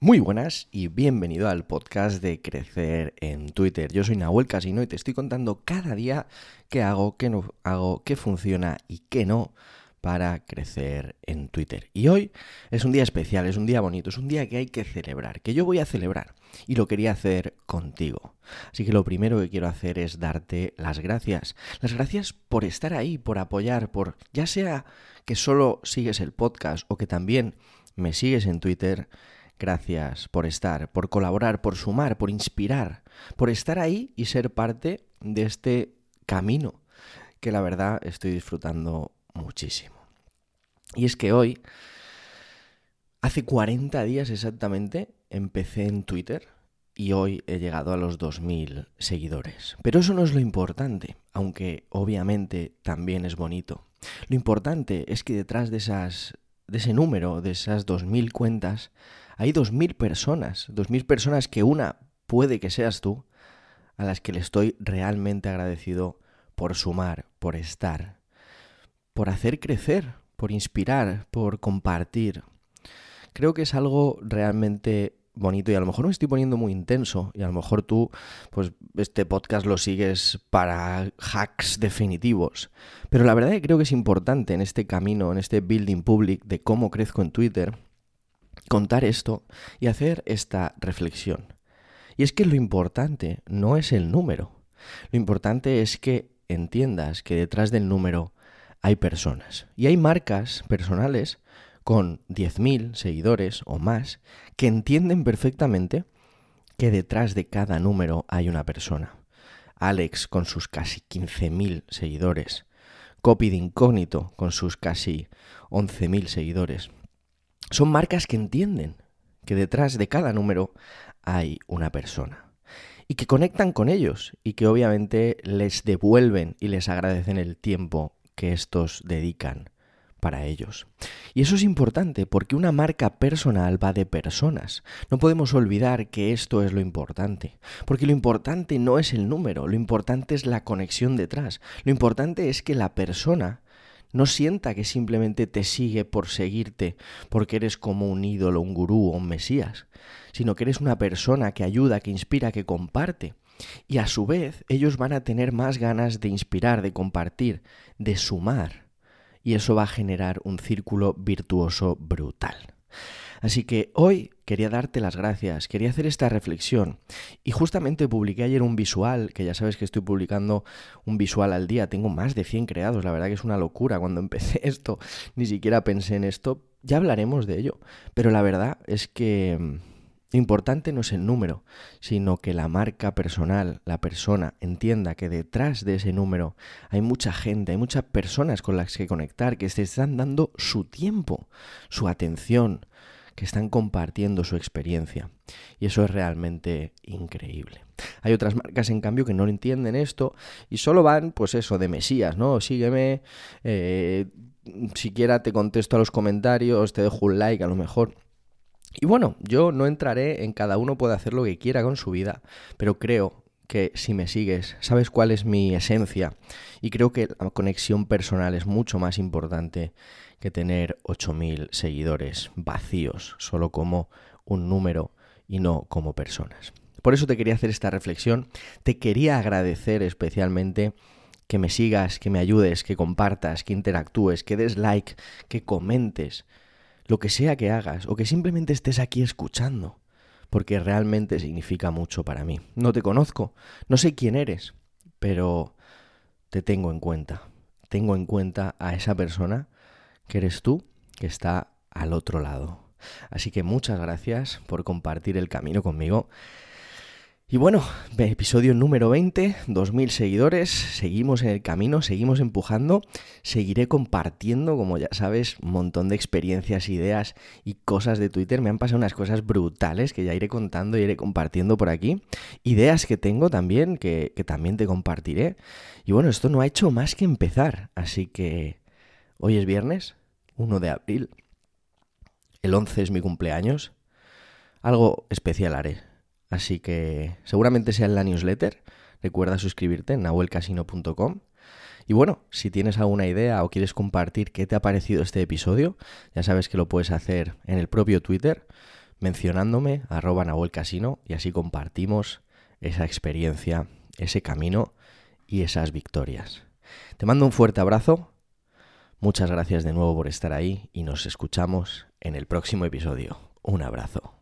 Muy buenas y bienvenido al podcast de Crecer en Twitter. Yo soy Nahuel Casino y te estoy contando cada día qué hago, qué no hago, qué funciona y qué no para crecer en Twitter. Y hoy es un día especial, es un día bonito, es un día que hay que celebrar, que yo voy a celebrar y lo quería hacer contigo. Así que lo primero que quiero hacer es darte las gracias. Las gracias por estar ahí, por apoyar, por ya sea que solo sigues el podcast o que también me sigues en Twitter Gracias por estar, por colaborar, por sumar, por inspirar, por estar ahí y ser parte de este camino que la verdad estoy disfrutando muchísimo. Y es que hoy, hace 40 días exactamente, empecé en Twitter y hoy he llegado a los 2.000 seguidores. Pero eso no es lo importante, aunque obviamente también es bonito. Lo importante es que detrás de, esas, de ese número, de esas 2.000 cuentas, hay dos mil personas, dos mil personas que una puede que seas tú, a las que le estoy realmente agradecido por sumar, por estar, por hacer crecer, por inspirar, por compartir. Creo que es algo realmente bonito y a lo mejor me estoy poniendo muy intenso y a lo mejor tú pues este podcast lo sigues para hacks definitivos pero la verdad que creo que es importante en este camino en este building public de cómo crezco en Twitter contar esto y hacer esta reflexión. Y es que lo importante no es el número. Lo importante es que entiendas que detrás del número hay personas. Y hay marcas personales con 10.000 seguidores o más que entienden perfectamente que detrás de cada número hay una persona. Alex con sus casi 15.000 seguidores. Copy de incógnito con sus casi 11.000 seguidores son marcas que entienden que detrás de cada número hay una persona y que conectan con ellos y que obviamente les devuelven y les agradecen el tiempo que estos dedican para ellos. Y eso es importante porque una marca personal va de personas. No podemos olvidar que esto es lo importante, porque lo importante no es el número, lo importante es la conexión detrás. Lo importante es que la persona no sienta que simplemente te sigue por seguirte, porque eres como un ídolo, un gurú o un mesías, sino que eres una persona que ayuda, que inspira, que comparte. Y a su vez ellos van a tener más ganas de inspirar, de compartir, de sumar. Y eso va a generar un círculo virtuoso brutal. Así que hoy quería darte las gracias, quería hacer esta reflexión. Y justamente publiqué ayer un visual, que ya sabes que estoy publicando un visual al día, tengo más de 100 creados, la verdad que es una locura, cuando empecé esto. Ni siquiera pensé en esto, ya hablaremos de ello, pero la verdad es que mm, importante no es el número, sino que la marca personal, la persona, entienda que detrás de ese número hay mucha gente, hay muchas personas con las que conectar, que se están dando su tiempo, su atención, que están compartiendo su experiencia. Y eso es realmente increíble. Hay otras marcas, en cambio, que no entienden esto y solo van, pues eso, de Mesías, ¿no? Sígueme, eh, siquiera te contesto a los comentarios, te dejo un like a lo mejor. Y bueno, yo no entraré en cada uno puede hacer lo que quiera con su vida, pero creo que si me sigues, sabes cuál es mi esencia. Y creo que la conexión personal es mucho más importante que tener 8.000 seguidores vacíos, solo como un número y no como personas. Por eso te quería hacer esta reflexión, te quería agradecer especialmente que me sigas, que me ayudes, que compartas, que interactúes, que des like, que comentes, lo que sea que hagas o que simplemente estés aquí escuchando, porque realmente significa mucho para mí. No te conozco, no sé quién eres, pero te tengo en cuenta. Tengo en cuenta a esa persona que eres tú que está al otro lado. Así que muchas gracias por compartir el camino conmigo. Y bueno, episodio número 20, 2.000 seguidores, seguimos en el camino, seguimos empujando, seguiré compartiendo, como ya sabes, un montón de experiencias, ideas y cosas de Twitter. Me han pasado unas cosas brutales que ya iré contando y iré compartiendo por aquí. Ideas que tengo también, que, que también te compartiré. Y bueno, esto no ha hecho más que empezar, así que hoy es viernes, 1 de abril. El 11 es mi cumpleaños. Algo especial haré. Así que seguramente sea en la newsletter. Recuerda suscribirte en nahuelcasino.com. Y bueno, si tienes alguna idea o quieres compartir qué te ha parecido este episodio, ya sabes que lo puedes hacer en el propio Twitter. mencionándome arroba Nahuel Casino y así compartimos esa experiencia, ese camino y esas victorias. Te mando un fuerte abrazo, muchas gracias de nuevo por estar ahí y nos escuchamos en el próximo episodio. Un abrazo.